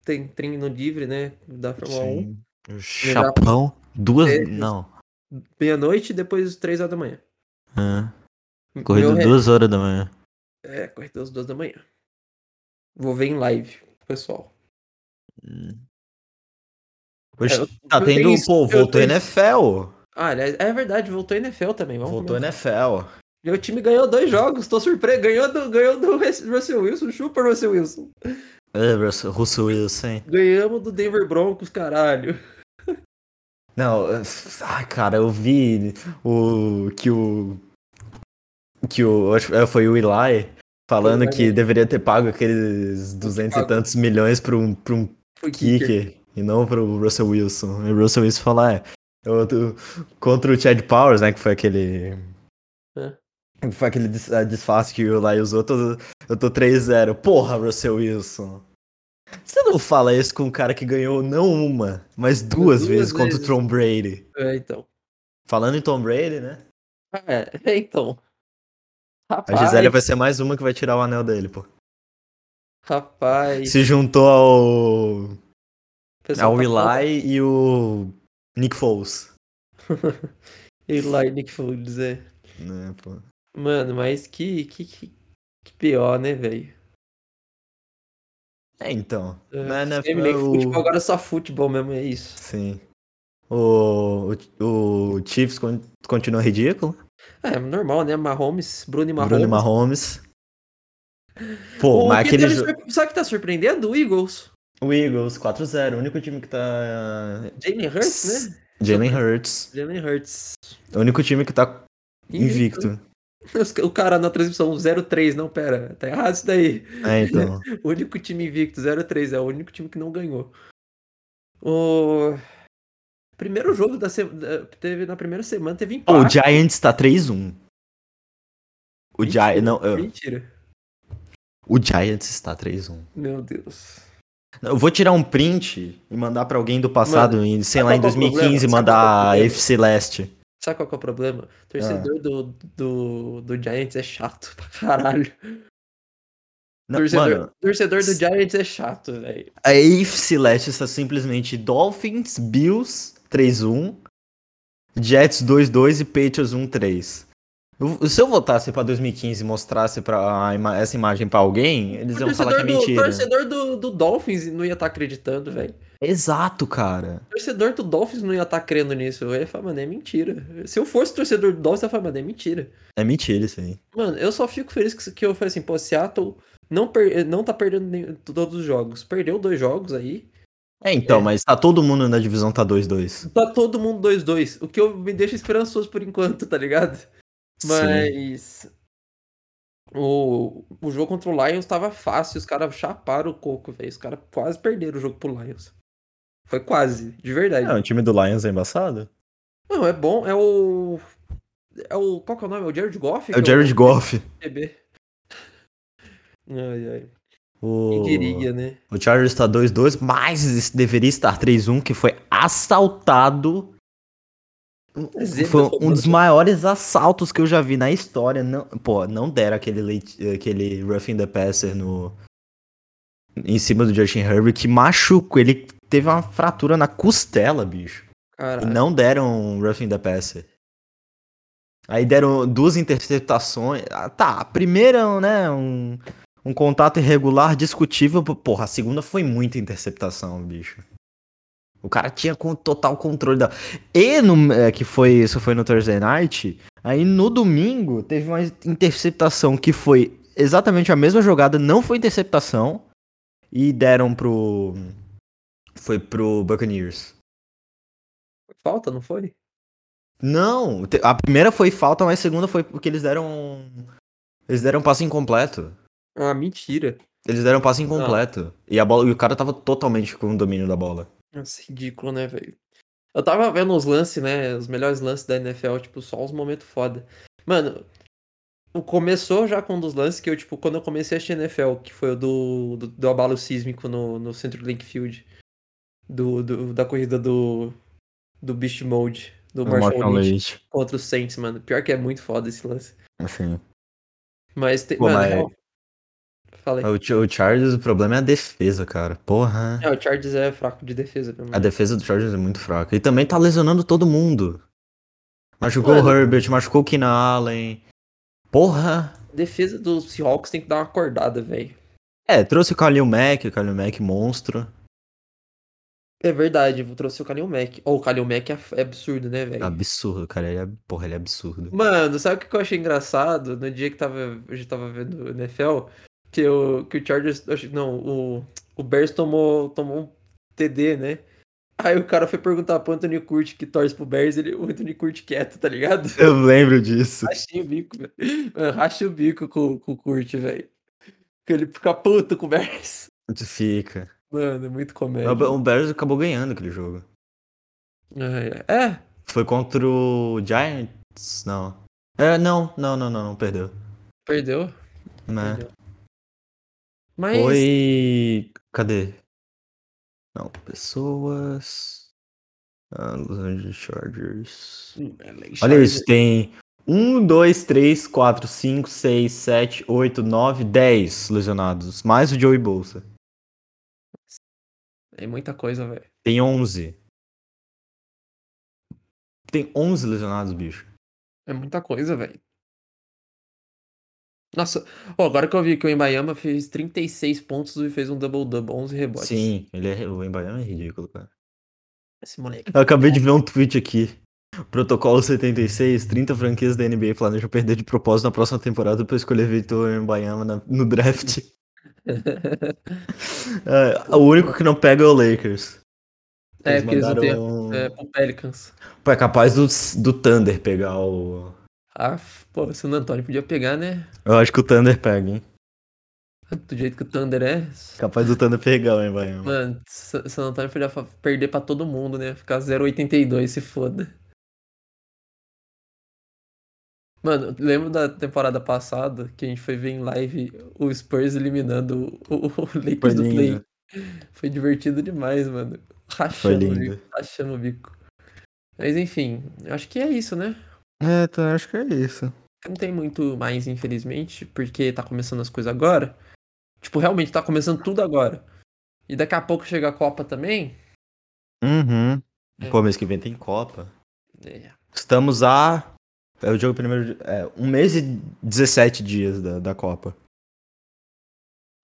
tem treino livre, né, da Fórmula Sim. 1. Chapão, duas, é, não. Meia-noite e depois três horas da manhã. Ah. Corrida Meu duas horas da manhã. É, corrida às duas da manhã. Vou ver em live, pessoal. Hum. Pois é, tá tendo, isso, pô, voltou NFL. Ah, é verdade, voltou NFL também. Vamos voltou NFL. Meu time ganhou dois jogos, tô surpreso. Ganhou do, ganhou do Russell Wilson, super Russell Wilson. É, Russell, Russell Wilson, hein? Ganhamos do Denver Broncos, caralho. Não, ai, cara, eu vi o que o que o, é, foi o Eli falando que deveria ter pago aqueles duzentos e tantos milhões para um, pra um kicker. kicker. E não pro Russell Wilson. E o Russell Wilson falar, é, eu, contra o Chad Powers, né, que foi aquele... É. Foi aquele disfarce que o Lai usou, eu tô, eu tô 3-0. Porra, Russell Wilson. Você não fala isso com um cara que ganhou não uma, mas duas, duas vezes, vezes, contra o Tom Brady. É, então. Falando em Tom Brady, né? É, então. Rapaz. A Gisele vai ser mais uma que vai tirar o anel dele, pô. Rapaz. Se juntou ao. Ao tá Eli e o Nick Foles. Eli e Nick Foles, é. Né, pô. Mano, mas que, que, que, que pior, né, velho? É, então. É, na NFL, o... futebol agora é só futebol mesmo, é isso. Sim. O, o, o Chiefs continua ridículo. É, normal, né? Mahomes, Bruno e Mahomes. Bruno Mahomes. Pô, o mas aquele jogo... Sabe o que tá surpreendendo? O Eagles. O Eagles, 4-0. O único time que tá... Jalen Hurts, né? Jalen Hurts. Jalen Hurts. O único time que tá invicto. invicto. O cara na transmissão 0-3, não, pera, tá errado isso daí. É, então. o único time invicto, 0-3, é o único time que não ganhou. O primeiro jogo da semana, teve na primeira semana teve empate. O Giants tá 3-1. O Giants, não, eu... Mentira. O Giants está 3-1. Meu Deus. Eu vou tirar um print e mandar para alguém do passado, Mano, sei lá, em 2015, é mandar a FC Leste. Sabe qual que é o problema? O torcedor ah. do, do, do Giants é chato pra caralho. Não, torcedor, mano, torcedor do Giants é chato, velho. A AFC Leste está simplesmente Dolphins, Bills 3-1, Jets 2-2 e Patriots 1-3. Se eu votasse pra 2015 e mostrasse pra, essa imagem pra alguém, eles iam falar que é mentira. O torcedor do, do Dolphins não ia estar tá acreditando, velho. Exato, cara. O torcedor do Dolphins não ia estar tá crendo nisso. Eu ia falar, mano, é mentira. Se eu fosse torcedor do Dolphins, eu ia falar, mano, é mentira. É mentira isso aí. Mano, eu só fico feliz que, que eu falei assim, pô, Seattle não, per não tá perdendo nem, todos os jogos. Perdeu dois jogos aí. É, então, é. mas tá todo mundo na divisão tá 2-2. Tá todo mundo 2-2. O que eu me deixa esperançoso por enquanto, tá ligado? Mas. Sim. O, o jogo contra o Lions tava fácil, os caras chaparam o coco, velho. Os caras quase perderam o jogo pro Lions. Foi quase, de verdade. É, o time do Lions é embaçado? Não, é bom. É o. É o. Qual que é o nome? É o Jared Goff? É o Jared é o... Goff. Ai, ai. O... Quem queria, né? O Chargers está 2-2, mas deveria estar 3-1, que foi assaltado. Foi um dos maiores assaltos que eu já vi na história. Não, pô, não deram aquele, aquele roughing the passer no, em cima do Justin Herbert que machucou. Ele teve uma fratura na costela, bicho. Caralho. E não deram um roughing the passer. Aí deram duas interceptações. Ah, tá, a primeira, né, um, um contato irregular discutível. Porra, a segunda foi muita interceptação, bicho. O cara tinha total controle da. E no, é, que foi isso foi no Thursday Night. Aí no domingo teve uma interceptação que foi exatamente a mesma jogada, não foi interceptação e deram pro foi pro Buccaneers. Falta, não foi? Não, a primeira foi falta, mas a segunda foi porque eles deram. Eles deram um passe incompleto. Ah, mentira. Eles deram um passe incompleto. Não. E a bola, e o cara tava totalmente com o domínio da bola. Nossa, ridículo, né, velho? Eu tava vendo os lances, né? Os melhores lances da NFL, tipo, só os momentos foda. Mano, começou já com um dos lances que eu, tipo, quando eu comecei a assistir NFL, que foi o do, do, do abalo sísmico no, no Centro Link Field. Do, do, da corrida do, do Beast Mode do Marshall, Lynch, contra o Saints, mano. Pior que é muito foda esse lance. Assim. Mas, tem, Pô, mano, mas... Real... Falei. O, o Chargers, o problema é a defesa, cara. Porra. É, o Chargers é fraco de defesa. A defesa do Chargers é muito fraca. E também tá lesionando todo mundo. Machucou mano, o Herbert, machucou o Keenan Allen. Porra. A defesa do Seahawks tem que dar uma acordada, velho. É, trouxe o Kalil Mack, o Kalil Mack monstro. É verdade, eu trouxe o Kalil Mack. Oh, o Kalil Mack é, é absurdo, né, velho? Absurdo, cara. Ele é, porra, ele é absurdo. Mano, sabe o que eu achei engraçado? No dia que tava, a gente tava vendo o NFL, que o, que o Chargers. Não, o, o Bears tomou, tomou um TD, né? Aí o cara foi perguntar pro Anthony Curti que torce pro Bears, ele, o Anthony Curti quieto, tá ligado? Eu lembro disso. Rachei o bico, velho. Racha o bico com, com o Curti, velho. Que ele fica puto com o Bears. Fica. Mano, é muito comédia. O Bears acabou ganhando aquele jogo. É. é. Foi contra o Giants? Não. É, não, não, não, não, não, perdeu. Perdeu? Né. Perdeu. Mas... Foi. Cadê? Não, pessoas. Ah, Los Angeles Chargers. Hum, Olha isso, tem 1, 2, 3, 4, 5, 6, 7, 8, 9, 10 lesionados. Mais o Joey Bolsa. É muita coisa, velho. Tem 11. Tem 11 lesionados, bicho. É muita coisa, velho. Nossa, oh, agora que eu vi que o Embayama fez 36 pontos e fez um double-double, 11 rebotes. Sim, ele é, o Embayama é ridículo, cara. Esse moleque. Eu acabei de ver um tweet aqui. Protocolo 76, 30 franquias da NBA planejam perder de propósito na próxima temporada para escolher Victor Embayama no draft. é, o único que não pega é o Lakers. É, porque mandaram... eles não têm é, o Pelicans. Pô, é capaz do, do Thunder pegar o. Ah, pô, o San Antônio podia pegar, né? Eu acho que o Thunder pega, hein? Do jeito que o Thunder é. Capaz do Thunder pegar, hein, vai. Mano, San Antônio podia perder pra todo mundo, né? Ficar 0,82, se foda. Mano, lembro da temporada passada que a gente foi ver em live o Spurs eliminando o, o Lakers do Play. Foi divertido demais, mano. Rachando o bico. Rachando o bico. Mas enfim, acho que é isso, né? É, então acho que é isso. Não tem muito mais, infelizmente, porque tá começando as coisas agora. Tipo, realmente tá começando tudo agora. E daqui a pouco chega a Copa também. Uhum. É. Pô, mês que vem tem Copa. É. Estamos a. É o jogo primeiro. É, um mês e 17 dias da, da Copa.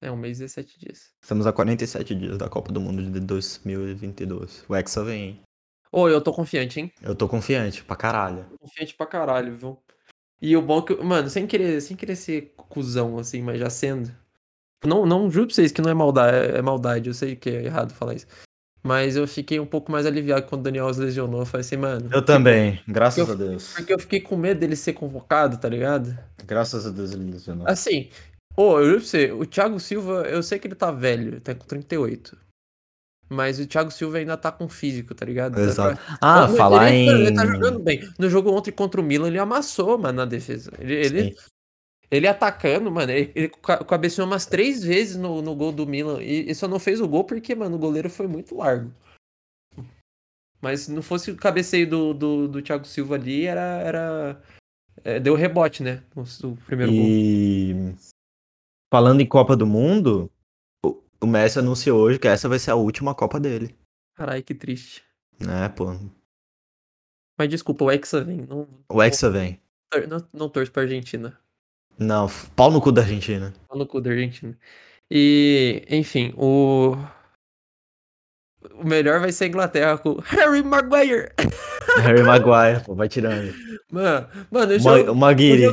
É, um mês e 17 dias. Estamos a 47 dias da Copa do Mundo de 2022. O Hexa vem, hein? Ô, eu tô confiante, hein? Eu tô confiante, pra caralho. Confiante pra caralho, viu? E o bom é que, mano, sem querer, sem querer ser cuzão, assim, mas já sendo. Não, não juro pra vocês que não é maldade, é maldade, eu sei que é errado falar isso. Mas eu fiquei um pouco mais aliviado quando o Daniel se lesionou. Eu falei assim, mano. Eu também, graças eu, a Deus. Porque eu fiquei com medo dele ser convocado, tá ligado? Graças a Deus ele lesionou. Assim, ô, eu juro pra você, o Thiago Silva, eu sei que ele tá velho, tá com 38. Mas o Thiago Silva ainda tá com físico, tá ligado? Exato. Ah, Mas, falar ele, em. Ele tá jogando bem. No jogo ontem contra o Milan, ele amassou, mano, na defesa. Ele, ele, ele atacando, mano, ele, ele cabeceou umas três vezes no, no gol do Milan. E, e, só não fez o gol porque, mano, o goleiro foi muito largo. Mas se não fosse o cabeceio do, do, do Thiago Silva ali, era. era é, deu rebote, né? O, o primeiro e... gol. Falando em Copa do Mundo, o Messi anunciou hoje que essa vai ser a última Copa dele. Caralho, que triste. É, pô. Mas desculpa, o Hexa vem. Não, o Hexa vem. Não, não torço pra Argentina. Não, pau no cu da Argentina. Pau no cu da Argentina. E, enfim, o. O melhor vai ser a Inglaterra com Harry Maguire. Harry Maguire, pô, vai tirando. Mano, mano, eu já. O Maguire.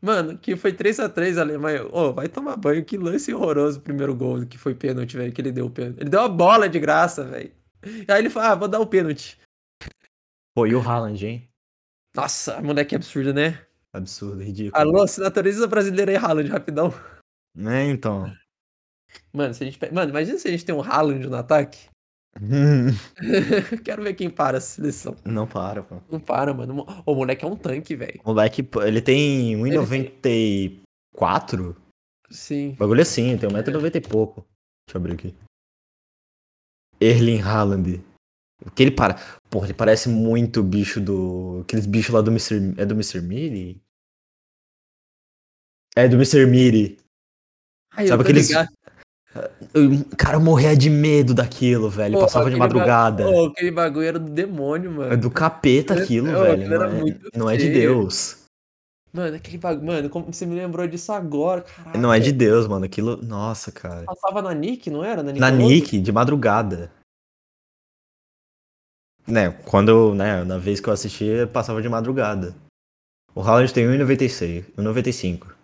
Mano, que foi 3x3 a Alemanha. Ô, oh, vai tomar banho. Que lance horroroso o primeiro gol que foi pênalti, velho. Que ele deu o pênalti. Ele deu uma bola de graça, velho. Aí ele falou, ah, vou dar o pênalti. Pô, e o Haaland, hein? Nossa, moleque absurdo, né? Absurdo, ridículo. Alô, assinatoriza brasileira aí, Haaland, rapidão. Né, então. Mano, se a gente... Mano, imagina se a gente tem um Haaland no ataque. Quero ver quem para a seleção. Não para, pô. Não para, mano. O moleque é um tanque, velho. O moleque, ele tem 1,94? Sim. O bagulho é assim, tem 1,90m e pouco. Deixa eu abrir aqui. Erling Haaland. O que ele para? Porra, ele parece muito o bicho do. Aqueles bichos lá do Mr. É do Mr. Miri? É do Mr. Miri. Ai, Sabe aqueles. Ligado. Cara, eu morria de medo daquilo, velho. Pô, Passava de madrugada. Pô, aquele bagulho era do demônio, mano. É do capeta aquilo, velho. Não é, não é, de Deus. Mano, aquele bagulho. Mano, como você me lembrou disso agora, caralho. Não é de Deus, mano. Aquilo. Nossa, cara. Passava na Nick, não era? Na, na Nick, de madrugada. Né, quando, né, na vez que eu assisti, passava de madrugada. O Haaland tem 1,96, 1,95.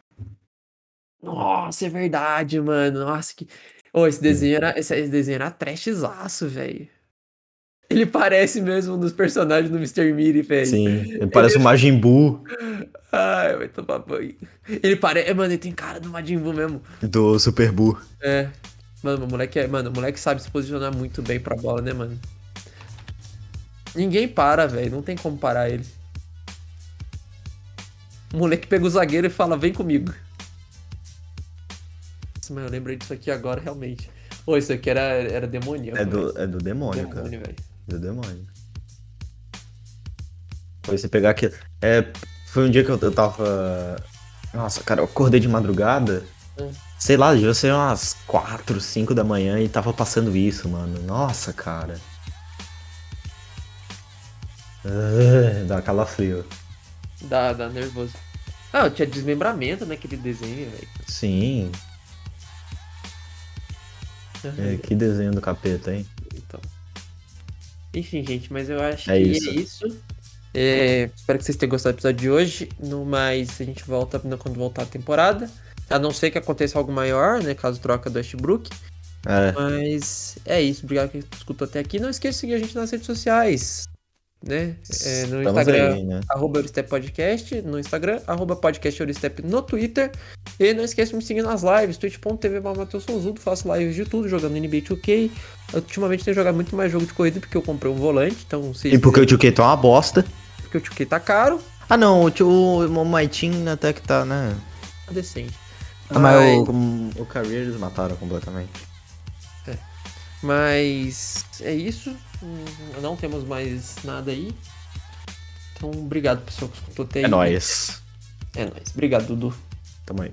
Nossa, é verdade, mano. Nossa, que. Oh, esse desenho era. Esse, esse desenho era trashzaço, velho. Ele parece mesmo um dos personagens do Mr. Miri, velho. Sim, ele parece ele... o Majin Buu. Ai, vai tomar banho. Ele parece. Mano, ele tem cara do Majin Buu mesmo. Do Super Buu. É. Mano, o moleque, é, mano, o moleque sabe se posicionar muito bem pra bola, né, mano? Ninguém para, velho. Não tem como parar ele. O moleque pega o zagueiro e fala, vem comigo. Nossa, mas eu lembrei disso aqui agora, realmente. Pô, isso aqui era, era demoníaco. É do, é do demônio, demônio cara. Véio. Do demônio. Foi você pegar aquilo. É, foi um dia que eu, eu tava. Nossa, cara, eu acordei de madrugada. Hum. Sei lá, devia ser umas 4, 5 da manhã e tava passando isso, mano. Nossa, cara. Uh, dá calafrio. Dá, dá nervoso. Ah, tinha desmembramento naquele desenho, velho. Sim. É, que desenho do capeta, hein? Então. Enfim, gente, mas eu acho é que isso. é isso. É, espero que vocês tenham gostado do episódio de hoje. No mais, a gente volta quando voltar a temporada. A não ser que aconteça algo maior, né? Caso troca do Westbrook. É. Mas é isso. Obrigado por escutou até aqui. Não esqueça de seguir a gente nas redes sociais né? É, no Estamos Instagram, aí, né? arroba Eurostep Podcast, no Instagram, arroba podcast Eurostep no Twitter. E não esqueça de me seguir nas lives, twitch.tv Matheus Souzudo, faço lives de tudo, jogando NBA 2K. Ultimamente tenho jogado muito mais jogo de corrida porque eu comprei um volante, então... Se e porque o 2K tá uma bosta. Porque o 2K tá caro. Ah não, o, o My Team até que tá, né? Tá decente. Ah, mas, mas o, o Career eles mataram completamente. É. Mas é isso. Não temos mais nada aí. Então, obrigado, pessoal, que escutou até aí. É nóis. É nóis. Obrigado, Dudu. Tamo aí.